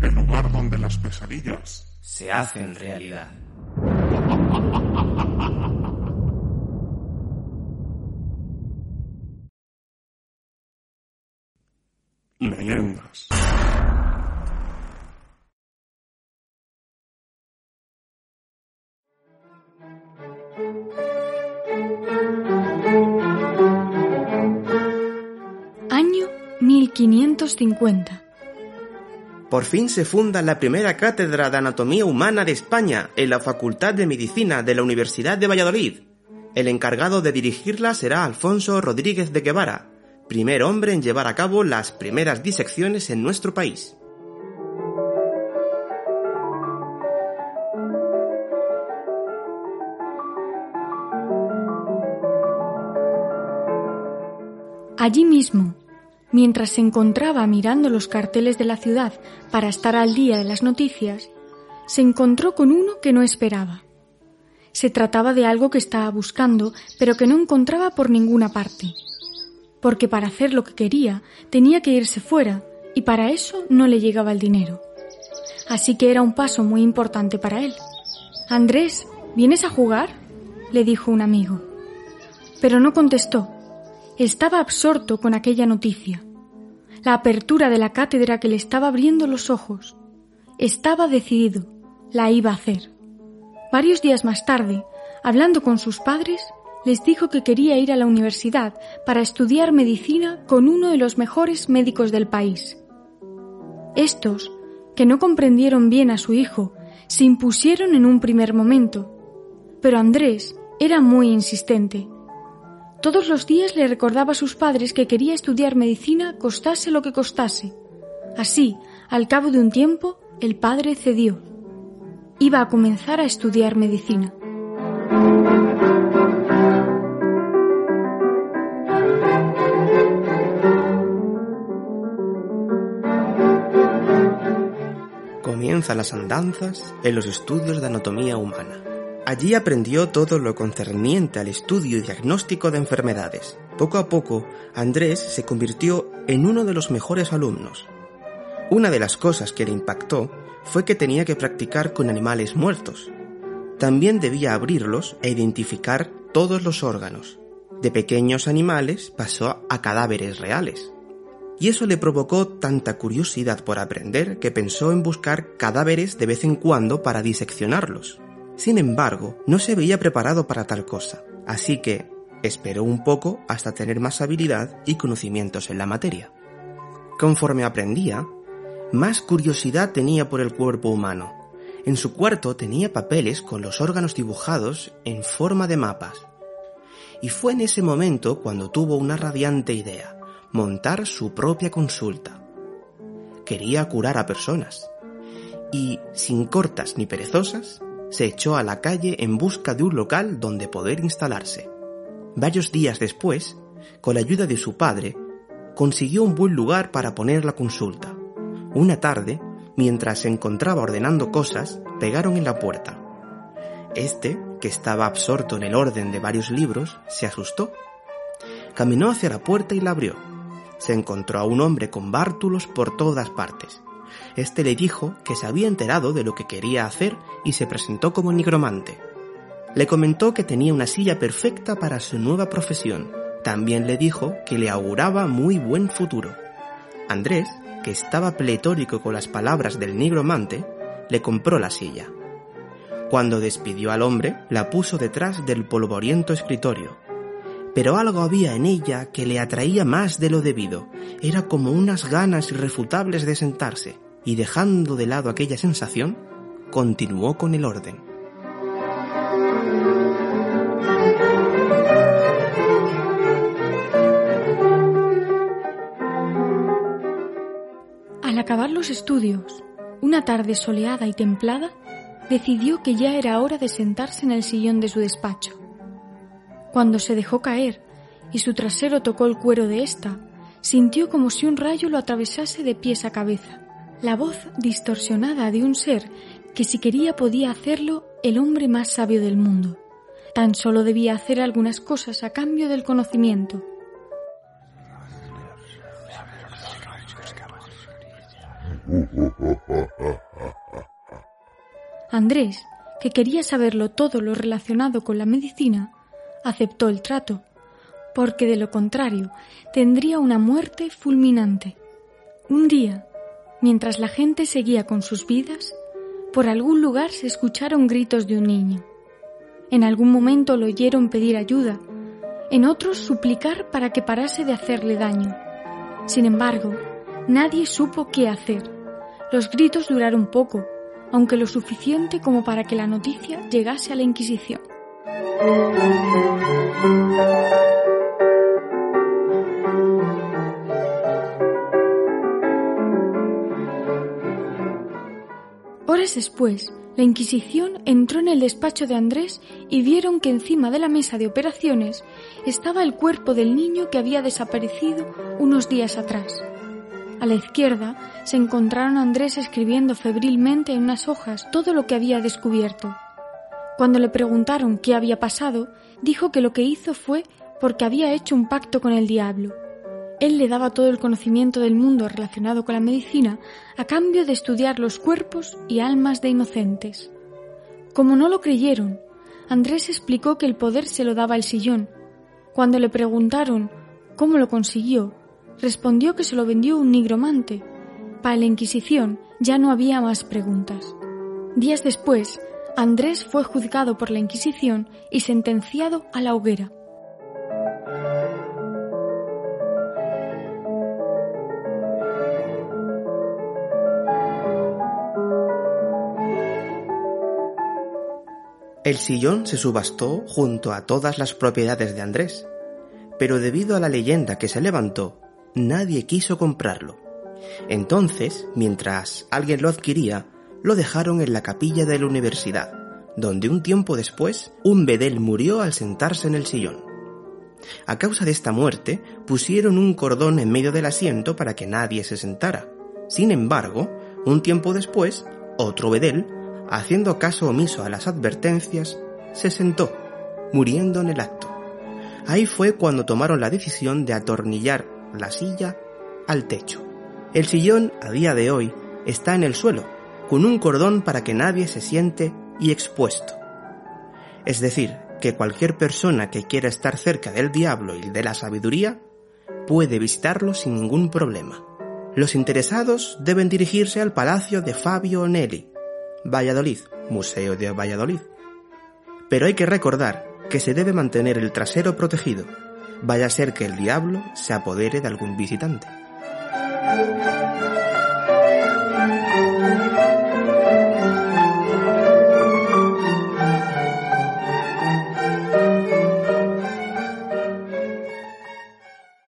El lugar donde las pesadillas Se hacen realidad. leyendas. Año 1550. Por fin se funda la primera cátedra de anatomía humana de España en la Facultad de Medicina de la Universidad de Valladolid. El encargado de dirigirla será Alfonso Rodríguez de Guevara, primer hombre en llevar a cabo las primeras disecciones en nuestro país. Allí mismo, mientras se encontraba mirando los carteles de la ciudad para estar al día de las noticias, se encontró con uno que no esperaba. Se trataba de algo que estaba buscando, pero que no encontraba por ninguna parte. Porque para hacer lo que quería tenía que irse fuera, y para eso no le llegaba el dinero. Así que era un paso muy importante para él. Andrés, ¿vienes a jugar? le dijo un amigo. Pero no contestó. Estaba absorto con aquella noticia. La apertura de la cátedra que le estaba abriendo los ojos. Estaba decidido. La iba a hacer. Varios días más tarde, hablando con sus padres, les dijo que quería ir a la universidad para estudiar medicina con uno de los mejores médicos del país. Estos, que no comprendieron bien a su hijo, se impusieron en un primer momento. Pero Andrés era muy insistente. Todos los días le recordaba a sus padres que quería estudiar medicina costase lo que costase. Así, al cabo de un tiempo, el padre cedió. Iba a comenzar a estudiar medicina. Comienza las andanzas en los estudios de anatomía humana. Allí aprendió todo lo concerniente al estudio y diagnóstico de enfermedades. Poco a poco, Andrés se convirtió en uno de los mejores alumnos. Una de las cosas que le impactó fue que tenía que practicar con animales muertos. También debía abrirlos e identificar todos los órganos. De pequeños animales pasó a cadáveres reales. Y eso le provocó tanta curiosidad por aprender que pensó en buscar cadáveres de vez en cuando para diseccionarlos. Sin embargo, no se veía preparado para tal cosa, así que esperó un poco hasta tener más habilidad y conocimientos en la materia. Conforme aprendía, más curiosidad tenía por el cuerpo humano. En su cuarto tenía papeles con los órganos dibujados en forma de mapas. Y fue en ese momento cuando tuvo una radiante idea, montar su propia consulta. Quería curar a personas. Y, sin cortas ni perezosas, se echó a la calle en busca de un local donde poder instalarse. Varios días después, con la ayuda de su padre, consiguió un buen lugar para poner la consulta. Una tarde, mientras se encontraba ordenando cosas, pegaron en la puerta. Este, que estaba absorto en el orden de varios libros, se asustó. Caminó hacia la puerta y la abrió. Se encontró a un hombre con bártulos por todas partes. Este le dijo que se había enterado de lo que quería hacer y se presentó como nigromante. Le comentó que tenía una silla perfecta para su nueva profesión. También le dijo que le auguraba muy buen futuro. Andrés, que estaba pletórico con las palabras del nigromante, le compró la silla. Cuando despidió al hombre, la puso detrás del polvoriento escritorio. Pero algo había en ella que le atraía más de lo debido. Era como unas ganas irrefutables de sentarse, y dejando de lado aquella sensación, continuó con el orden. Al acabar los estudios, una tarde soleada y templada, decidió que ya era hora de sentarse en el sillón de su despacho. Cuando se dejó caer y su trasero tocó el cuero de ésta, sintió como si un rayo lo atravesase de pies a cabeza. La voz distorsionada de un ser que si quería podía hacerlo el hombre más sabio del mundo. Tan solo debía hacer algunas cosas a cambio del conocimiento. Andrés, que quería saberlo todo lo relacionado con la medicina, aceptó el trato, porque de lo contrario tendría una muerte fulminante. Un día, mientras la gente seguía con sus vidas, por algún lugar se escucharon gritos de un niño. En algún momento lo oyeron pedir ayuda, en otros suplicar para que parase de hacerle daño. Sin embargo, nadie supo qué hacer. Los gritos duraron poco, aunque lo suficiente como para que la noticia llegase a la Inquisición. Horas después, la Inquisición entró en el despacho de Andrés y vieron que encima de la mesa de operaciones estaba el cuerpo del niño que había desaparecido unos días atrás. A la izquierda se encontraron a Andrés escribiendo febrilmente en unas hojas todo lo que había descubierto. Cuando le preguntaron qué había pasado, dijo que lo que hizo fue porque había hecho un pacto con el diablo. Él le daba todo el conocimiento del mundo relacionado con la medicina a cambio de estudiar los cuerpos y almas de inocentes. Como no lo creyeron, Andrés explicó que el poder se lo daba el sillón. Cuando le preguntaron cómo lo consiguió, respondió que se lo vendió un nigromante. Para la Inquisición ya no había más preguntas. Días después, Andrés fue juzgado por la Inquisición y sentenciado a la hoguera. El sillón se subastó junto a todas las propiedades de Andrés, pero debido a la leyenda que se levantó, nadie quiso comprarlo. Entonces, mientras alguien lo adquiría, lo dejaron en la capilla de la universidad, donde un tiempo después un bedel murió al sentarse en el sillón. A causa de esta muerte, pusieron un cordón en medio del asiento para que nadie se sentara. Sin embargo, un tiempo después, otro bedel, haciendo caso omiso a las advertencias, se sentó, muriendo en el acto. Ahí fue cuando tomaron la decisión de atornillar la silla al techo. El sillón, a día de hoy, está en el suelo, con un cordón para que nadie se siente y expuesto. Es decir, que cualquier persona que quiera estar cerca del diablo y de la sabiduría puede visitarlo sin ningún problema. Los interesados deben dirigirse al palacio de Fabio Nelli, Valladolid, Museo de Valladolid. Pero hay que recordar que se debe mantener el trasero protegido, vaya a ser que el diablo se apodere de algún visitante.